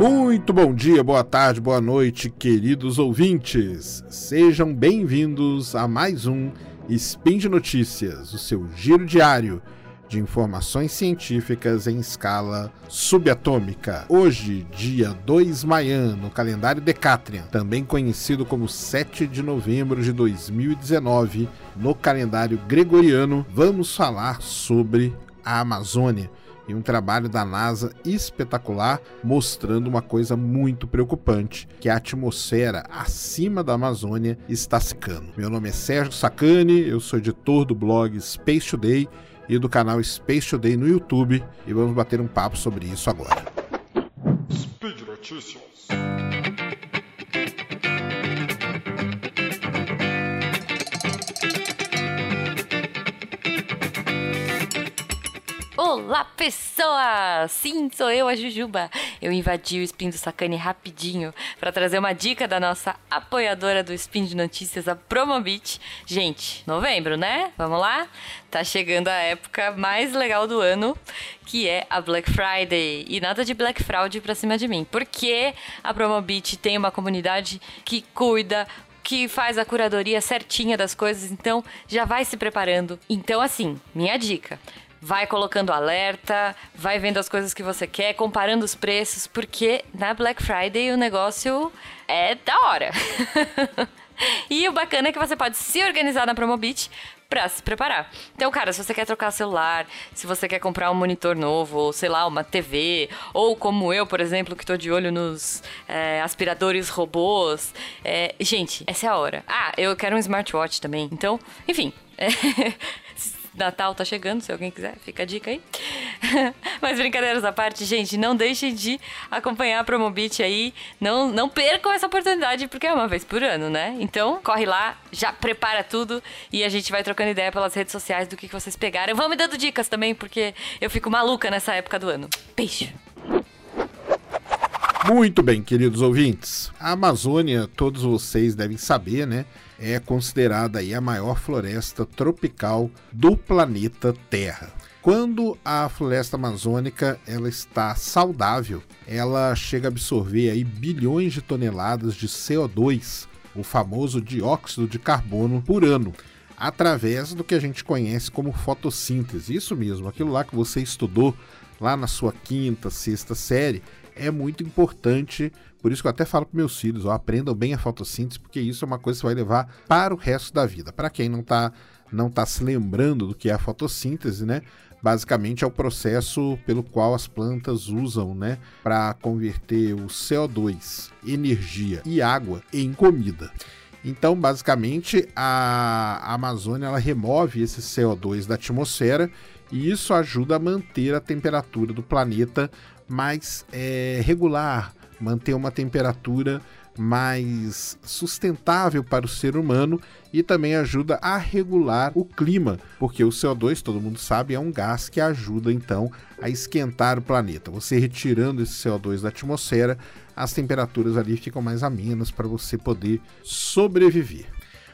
Muito bom dia, boa tarde, boa noite, queridos ouvintes. Sejam bem-vindos a mais um Spin de Notícias, o seu giro diário de informações científicas em escala subatômica. Hoje, dia 2 Mayan, no calendário Decatrian, também conhecido como 7 de novembro de 2019, no calendário gregoriano, vamos falar sobre a Amazônia e um trabalho da NASA espetacular mostrando uma coisa muito preocupante, que a atmosfera acima da Amazônia está secando. Meu nome é Sérgio Sacani, eu sou editor do blog Space Today e do canal Space Today no YouTube e vamos bater um papo sobre isso agora. Speed Notícias. Olá, pessoas! Sim, sou eu, a Jujuba. Eu invadi o Spin do Sacane rapidinho para trazer uma dica da nossa apoiadora do Spin de Notícias, a Promobit. Gente, novembro, né? Vamos lá? Tá chegando a época mais legal do ano, que é a Black Friday. E nada de Black Fraud pra cima de mim, porque a Promobit tem uma comunidade que cuida que faz a curadoria certinha das coisas, então já vai se preparando. Então, assim, minha dica vai colocando alerta, vai vendo as coisas que você quer, comparando os preços, porque na Black Friday o negócio é da hora. e o bacana é que você pode se organizar na Promobit para se preparar. Então, cara, se você quer trocar celular, se você quer comprar um monitor novo, ou sei lá, uma TV, ou como eu, por exemplo, que tô de olho nos é, aspiradores robôs, é, gente, essa é a hora. Ah, eu quero um smartwatch também. Então, enfim. É, Natal tá chegando, se alguém quiser, fica a dica aí. Mas brincadeiras à parte, gente, não deixem de acompanhar a Promobit aí. Não, não percam essa oportunidade, porque é uma vez por ano, né? Então, corre lá, já prepara tudo e a gente vai trocando ideia pelas redes sociais do que, que vocês pegaram. Vão me dando dicas também, porque eu fico maluca nessa época do ano. Beijo! Muito bem, queridos ouvintes. A Amazônia, todos vocês devem saber, né? É considerada aí a maior floresta tropical do planeta Terra. Quando a floresta amazônica ela está saudável, ela chega a absorver aí bilhões de toneladas de CO2, o famoso dióxido de carbono por ano, através do que a gente conhece como fotossíntese. Isso mesmo, aquilo lá que você estudou lá na sua quinta, sexta série, é muito importante. Por isso que eu até falo para meus filhos, ó, aprendam bem a fotossíntese, porque isso é uma coisa que vai levar para o resto da vida. Para quem não está não tá se lembrando do que é a fotossíntese, né? Basicamente é o processo pelo qual as plantas usam, né, para converter o CO2, energia e água em comida. Então, basicamente, a Amazônia ela remove esse CO2 da atmosfera e isso ajuda a manter a temperatura do planeta mais é, regular, manter uma temperatura mais sustentável para o ser humano e também ajuda a regular o clima, porque o CO2, todo mundo sabe, é um gás que ajuda então a esquentar o planeta. Você retirando esse CO2 da atmosfera, as temperaturas ali ficam mais amenas para você poder sobreviver.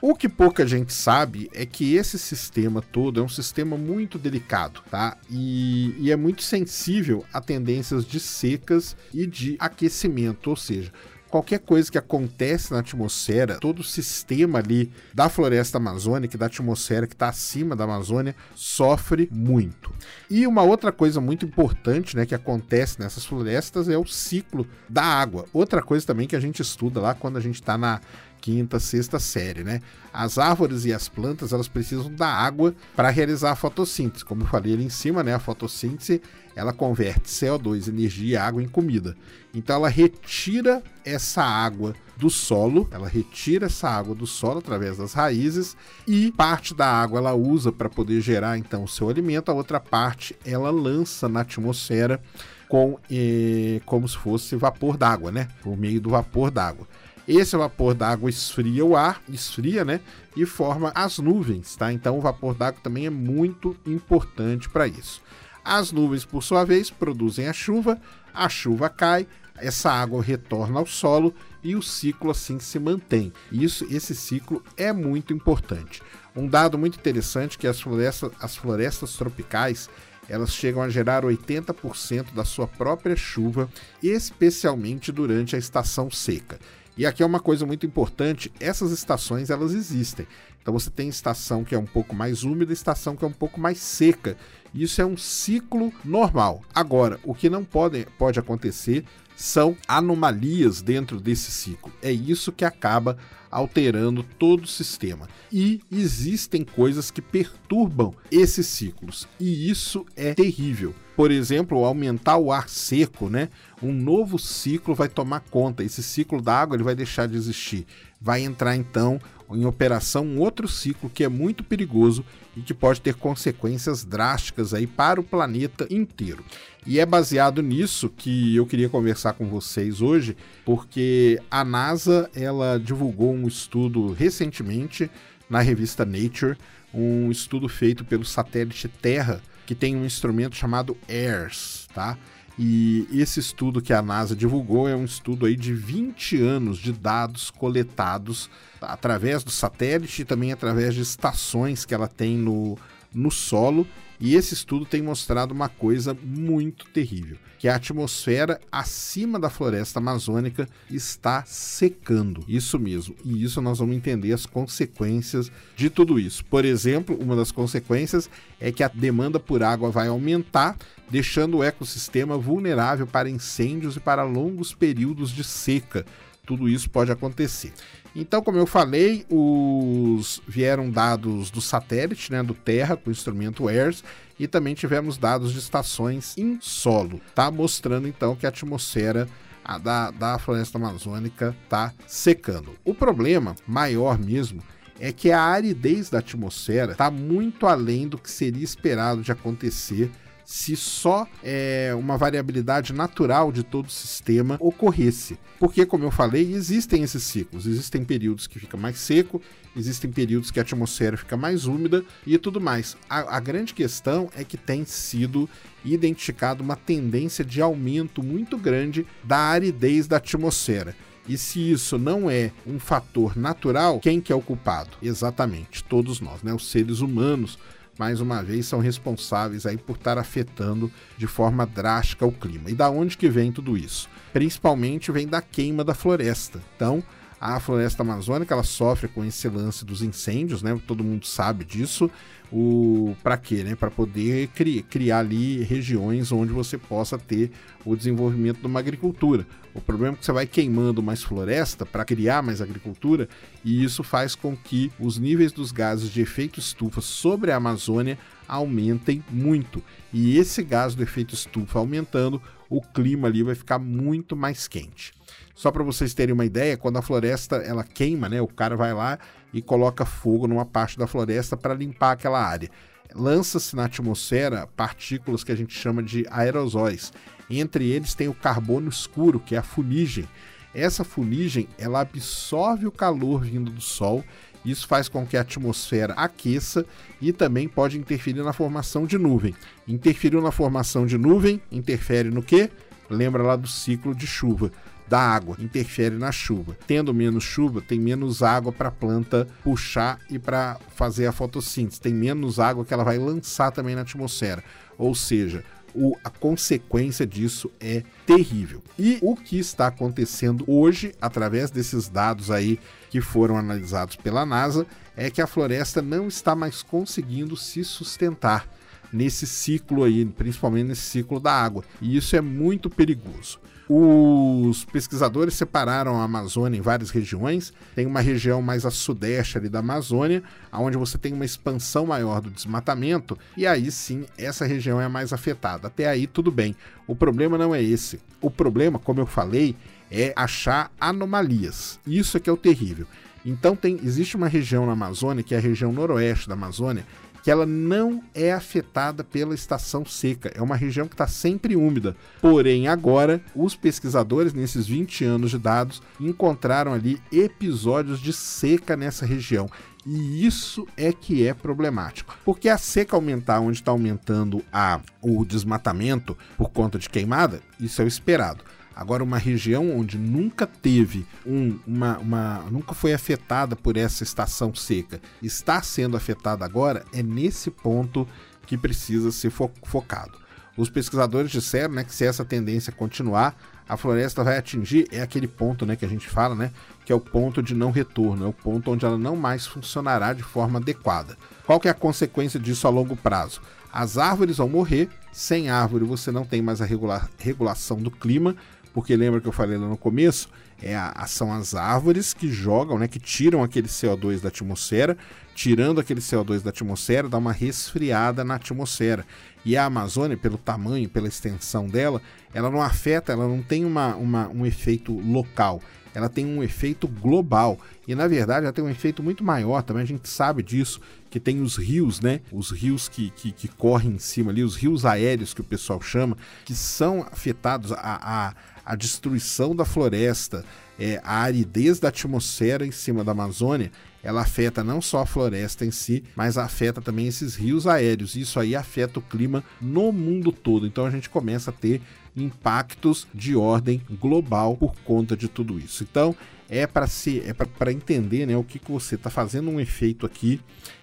O que pouca gente sabe é que esse sistema todo é um sistema muito delicado, tá? E, e é muito sensível a tendências de secas e de aquecimento, ou seja, qualquer coisa que acontece na atmosfera, todo o sistema ali da floresta amazônica, da atmosfera que está acima da Amazônia, sofre muito. E uma outra coisa muito importante né, que acontece nessas florestas é o ciclo da água. Outra coisa também que a gente estuda lá quando a gente está na quinta, sexta série, né? As árvores e as plantas, elas precisam da água para realizar a fotossíntese. Como eu falei ali em cima, né? A fotossíntese, ela converte CO2, energia e água em comida. Então ela retira essa água do solo, ela retira essa água do solo através das raízes e parte da água ela usa para poder gerar então o seu alimento, a outra parte ela lança na atmosfera com eh, como se fosse vapor d'água, né? Por meio do vapor d'água. Esse vapor d'água esfria o ar, esfria, né? E forma as nuvens, tá? Então o vapor d'água também é muito importante para isso. As nuvens, por sua vez, produzem a chuva, a chuva cai, essa água retorna ao solo e o ciclo assim se mantém. Isso, esse ciclo é muito importante. Um dado muito interessante é que as florestas, as florestas tropicais elas chegam a gerar 80% da sua própria chuva, especialmente durante a estação seca. E aqui é uma coisa muito importante, essas estações elas existem. Então você tem estação que é um pouco mais úmida, estação que é um pouco mais seca. Isso é um ciclo normal. Agora, o que não pode, pode acontecer são anomalias dentro desse ciclo. É isso que acaba alterando todo o sistema. E existem coisas que perturbam esses ciclos, e isso é terrível. Por exemplo, aumentar o ar seco, né? Um novo ciclo vai tomar conta. Esse ciclo da água ele vai deixar de existir. Vai entrar então em operação um outro ciclo que é muito perigoso e que pode ter consequências drásticas aí para o planeta inteiro. E é baseado nisso que eu queria conversar com vocês hoje, porque a NASA ela divulgou um estudo recentemente na revista Nature, um estudo feito pelo satélite Terra, que tem um instrumento chamado AIRS, tá? E esse estudo que a NASA divulgou é um estudo aí de 20 anos de dados coletados através do satélite e também através de estações que ela tem no, no solo. E esse estudo tem mostrado uma coisa muito terrível, que a atmosfera acima da floresta amazônica está secando. Isso mesmo. E isso nós vamos entender as consequências de tudo isso. Por exemplo, uma das consequências é que a demanda por água vai aumentar, deixando o ecossistema vulnerável para incêndios e para longos períodos de seca. Tudo isso pode acontecer. Então, como eu falei, os vieram dados do satélite, né, do Terra, com o instrumento AIRS, e também tivemos dados de estações em solo, tá? Mostrando então que a atmosfera a da, da floresta amazônica está secando. O problema maior mesmo é que a aridez da atmosfera está muito além do que seria esperado de acontecer se só é, uma variabilidade natural de todo o sistema ocorresse. Porque, como eu falei, existem esses ciclos. Existem períodos que fica mais seco, existem períodos que a atmosfera fica mais úmida e tudo mais. A, a grande questão é que tem sido identificada uma tendência de aumento muito grande da aridez da atmosfera. E se isso não é um fator natural, quem que é o culpado? Exatamente, todos nós, né? Os seres humanos mais uma vez, são responsáveis aí por estar afetando de forma drástica o clima. E da onde que vem tudo isso? Principalmente vem da queima da floresta. Então, a floresta amazônica ela sofre com esse lance dos incêndios, né? Todo mundo sabe disso. O para quê, né? Para poder cri, criar ali regiões onde você possa ter o desenvolvimento de uma agricultura. O problema é que você vai queimando mais floresta para criar mais agricultura e isso faz com que os níveis dos gases de efeito estufa sobre a Amazônia aumentem muito. E esse gás do efeito estufa aumentando, o clima ali vai ficar muito mais quente. Só para vocês terem uma ideia, quando a floresta ela queima, né, o cara vai lá e coloca fogo numa parte da floresta para limpar aquela área. Lança-se na atmosfera partículas que a gente chama de aerosóis. Entre eles tem o carbono escuro, que é a fuligem. Essa fuligem ela absorve o calor vindo do Sol isso faz com que a atmosfera aqueça e também pode interferir na formação de nuvem. Interferiu na formação de nuvem, interfere no quê? Lembra lá do ciclo de chuva da água, interfere na chuva. Tendo menos chuva, tem menos água para a planta puxar e para fazer a fotossíntese. Tem menos água que ela vai lançar também na atmosfera. Ou seja, o, a consequência disso é terrível. E o que está acontecendo hoje, através desses dados aí que foram analisados pela NASA, é que a floresta não está mais conseguindo se sustentar nesse ciclo aí, principalmente nesse ciclo da água. E isso é muito perigoso. Os pesquisadores separaram a Amazônia em várias regiões. Tem uma região mais a sudeste ali da Amazônia, onde você tem uma expansão maior do desmatamento, e aí sim essa região é mais afetada. Até aí tudo bem. O problema não é esse. O problema, como eu falei, é achar anomalias. Isso é que é o terrível. Então tem, existe uma região na Amazônia, que é a região noroeste da Amazônia, que ela não é afetada pela estação seca. É uma região que está sempre úmida. Porém, agora, os pesquisadores, nesses 20 anos de dados, encontraram ali episódios de seca nessa região. E isso é que é problemático. Porque a seca aumentar onde está aumentando a, o desmatamento por conta de queimada, isso é o esperado. Agora, uma região onde nunca teve um, uma, uma. nunca foi afetada por essa estação seca, está sendo afetada agora, é nesse ponto que precisa ser fo focado. Os pesquisadores disseram né, que se essa tendência continuar, a floresta vai atingir é aquele ponto né, que a gente fala, né, que é o ponto de não retorno, é o ponto onde ela não mais funcionará de forma adequada. Qual que é a consequência disso a longo prazo? As árvores vão morrer, sem árvore você não tem mais a regula regulação do clima, porque lembra que eu falei lá no começo? É a, são as árvores que jogam, né, que tiram aquele CO2 da atmosfera, tirando aquele CO2 da atmosfera, dá uma resfriada na atmosfera. E a Amazônia, pelo tamanho, pela extensão dela, ela não afeta, ela não tem uma, uma, um efeito local, ela tem um efeito global. E na verdade ela tem um efeito muito maior também, a gente sabe disso, que tem os rios, né? Os rios que, que, que correm em cima ali, os rios aéreos que o pessoal chama, que são afetados a, a, a destruição da floresta, é, a aridez da atmosfera em cima da Amazônia, ela afeta não só a floresta em si, mas afeta também esses rios aéreos. Isso aí afeta o clima no mundo todo. Então a gente começa a ter impactos de ordem global por conta de tudo isso. Então é para se é para entender né, o que, que você está fazendo um efeito aqui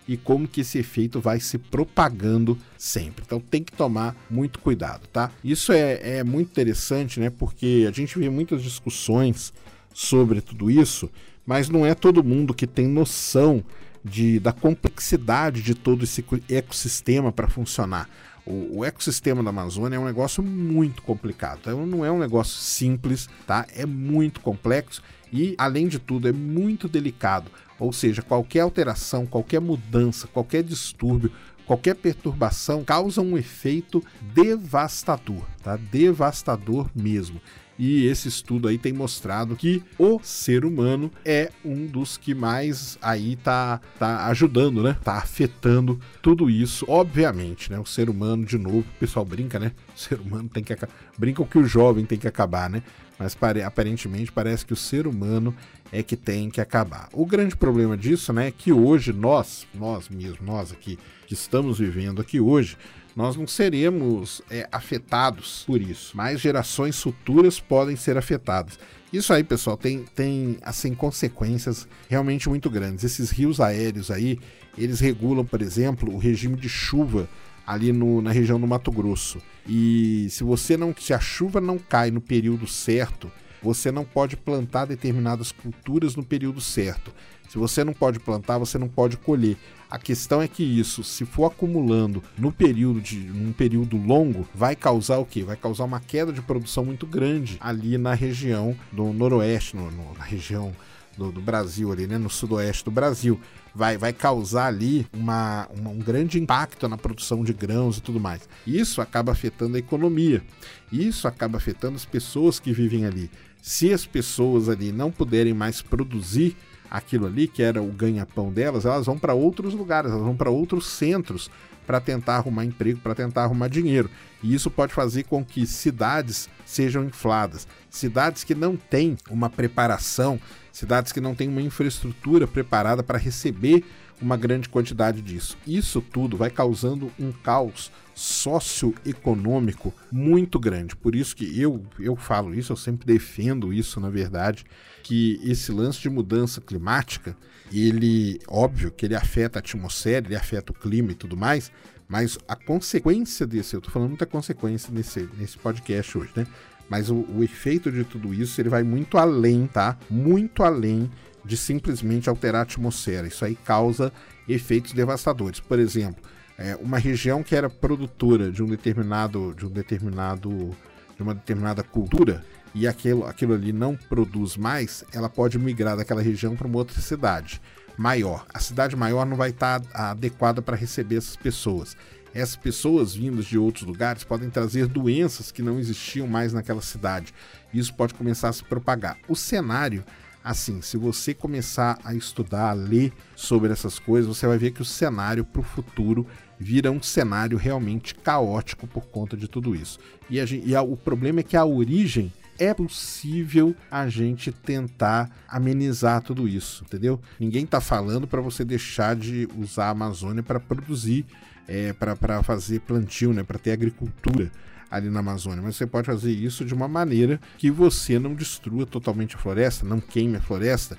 e como que esse efeito vai se propagando sempre. Então tem que tomar muito cuidado, tá? Isso é, é muito interessante, né? Porque a gente vê muitas discussões sobre tudo isso mas não é todo mundo que tem noção de, da complexidade de todo esse ecossistema para funcionar. O, o, ecossistema da Amazônia é um negócio muito complicado. Então não é um negócio simples, tá? É muito complexo e, além de tudo, é muito delicado. Ou seja, qualquer alteração, qualquer mudança, qualquer distúrbio, qualquer perturbação causa um efeito devastador, tá? Devastador mesmo. E esse estudo aí tem mostrado que o ser humano é um dos que mais aí tá, tá ajudando, né? Tá afetando tudo isso, obviamente, né? O ser humano, de novo, o pessoal brinca, né? O ser humano tem que brinca que o jovem tem que acabar, né? Mas aparentemente parece que o ser humano é que tem que acabar. O grande problema disso, né, é que hoje nós, nós mesmos, nós aqui que estamos vivendo aqui hoje, nós não seremos é, afetados por isso, mas gerações futuras podem ser afetadas. Isso aí, pessoal, tem, tem assim consequências realmente muito grandes. Esses rios aéreos aí, eles regulam, por exemplo, o regime de chuva ali no, na região do Mato Grosso. E se você não, se a chuva não cai no período certo, você não pode plantar determinadas culturas no período certo. Se você não pode plantar, você não pode colher. A questão é que isso, se for acumulando no período de num período longo, vai causar o quê? Vai causar uma queda de produção muito grande ali na região do noroeste, no, no, na região do, do, Brasil ali, né, no sudoeste do Brasil. Vai, vai causar ali uma, uma, um grande impacto na produção de grãos e tudo mais. Isso acaba afetando a economia. Isso acaba afetando as pessoas que vivem ali. Se as pessoas ali não puderem mais produzir aquilo ali, que era o ganha-pão delas, elas vão para outros lugares, elas vão para outros centros para tentar arrumar emprego, para tentar arrumar dinheiro. E isso pode fazer com que cidades sejam infladas. Cidades que não têm uma preparação, cidades que não têm uma infraestrutura preparada para receber uma grande quantidade disso. Isso tudo vai causando um caos socioeconômico muito grande. Por isso que eu, eu falo isso, eu sempre defendo isso, na verdade, que esse lance de mudança climática, ele, óbvio que ele afeta a atmosfera, ele afeta o clima e tudo mais, mas a consequência desse, eu tô falando muita consequência nesse, nesse podcast hoje, né? Mas o, o efeito de tudo isso, ele vai muito além, tá? Muito além de simplesmente alterar a atmosfera. Isso aí causa efeitos devastadores. Por exemplo, é, uma região que era produtora de um determinado, de um determinado, de uma determinada cultura e aquilo, aquilo ali não produz mais, ela pode migrar daquela região para uma outra cidade maior. A cidade maior não vai estar tá adequada para receber essas pessoas. Essas pessoas vindas de outros lugares podem trazer doenças que não existiam mais naquela cidade. Isso pode começar a se propagar. O cenário assim, se você começar a estudar, a ler sobre essas coisas, você vai ver que o cenário para o futuro vira um cenário realmente caótico por conta de tudo isso. E, gente, e a, o problema é que a origem é possível a gente tentar amenizar tudo isso, entendeu? Ninguém está falando para você deixar de usar a Amazônia para produzir, é, para fazer plantio, né, para ter agricultura ali na Amazônia, mas você pode fazer isso de uma maneira que você não destrua totalmente a floresta, não queime a floresta.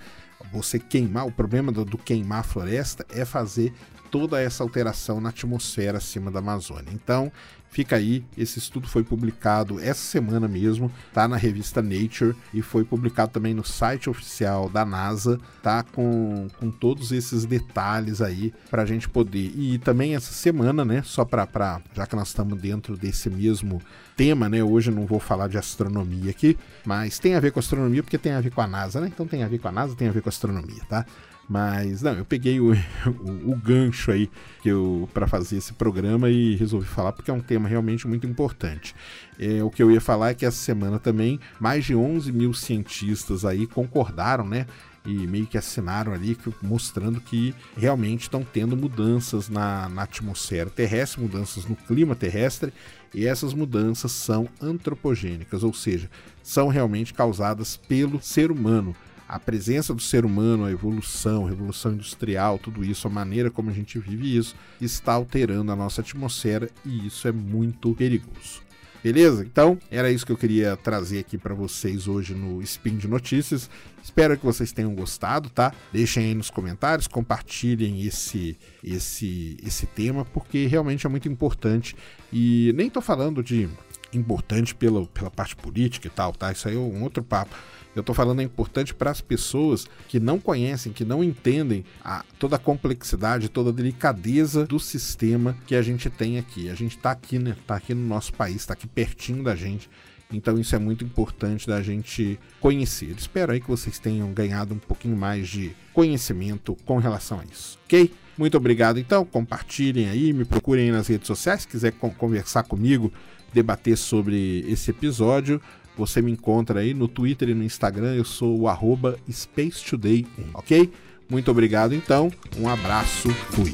Você queimar, o problema do, do queimar a floresta é fazer toda essa alteração na atmosfera acima da Amazônia. Então, Fica aí, esse estudo foi publicado essa semana mesmo, tá na revista Nature e foi publicado também no site oficial da NASA, tá com, com todos esses detalhes aí para a gente poder. E também essa semana, né, só para já que nós estamos dentro desse mesmo tema, né? Hoje não vou falar de astronomia aqui, mas tem a ver com astronomia porque tem a ver com a NASA, né? Então tem a ver com a NASA, tem a ver com a astronomia, tá? Mas não, eu peguei o, o, o gancho aí para fazer esse programa e resolvi falar porque é um tema realmente muito importante. É, o que eu ia falar é que essa semana também mais de 11 mil cientistas aí concordaram, né? e meio que assinaram ali mostrando que realmente estão tendo mudanças na, na, atmosfera terrestre, mudanças no clima terrestre, e essas mudanças são antropogênicas, ou seja, são realmente causadas pelo ser humano a presença do ser humano, a evolução, a revolução industrial, tudo isso, a maneira como a gente vive isso, está alterando a nossa atmosfera e isso é muito perigoso. Beleza? Então, era isso que eu queria trazer aqui para vocês hoje no Spin de Notícias. Espero que vocês tenham gostado, tá? Deixem aí nos comentários, compartilhem esse esse esse tema porque realmente é muito importante e nem tô falando de importante pela, pela parte política e tal, tá? Isso aí é um outro papo. Eu estou falando é importante para as pessoas que não conhecem, que não entendem a, toda a complexidade, toda a delicadeza do sistema que a gente tem aqui. A gente está aqui, né? Está aqui no nosso país, está aqui pertinho da gente. Então isso é muito importante da gente conhecer. Espero aí que vocês tenham ganhado um pouquinho mais de conhecimento com relação a isso, ok? Muito obrigado então, compartilhem aí, me procurem aí nas redes sociais, se quiser conversar comigo, debater sobre esse episódio. Você me encontra aí no Twitter e no Instagram, eu sou o arroba SpaceToday1, ok? Muito obrigado então, um abraço, fui.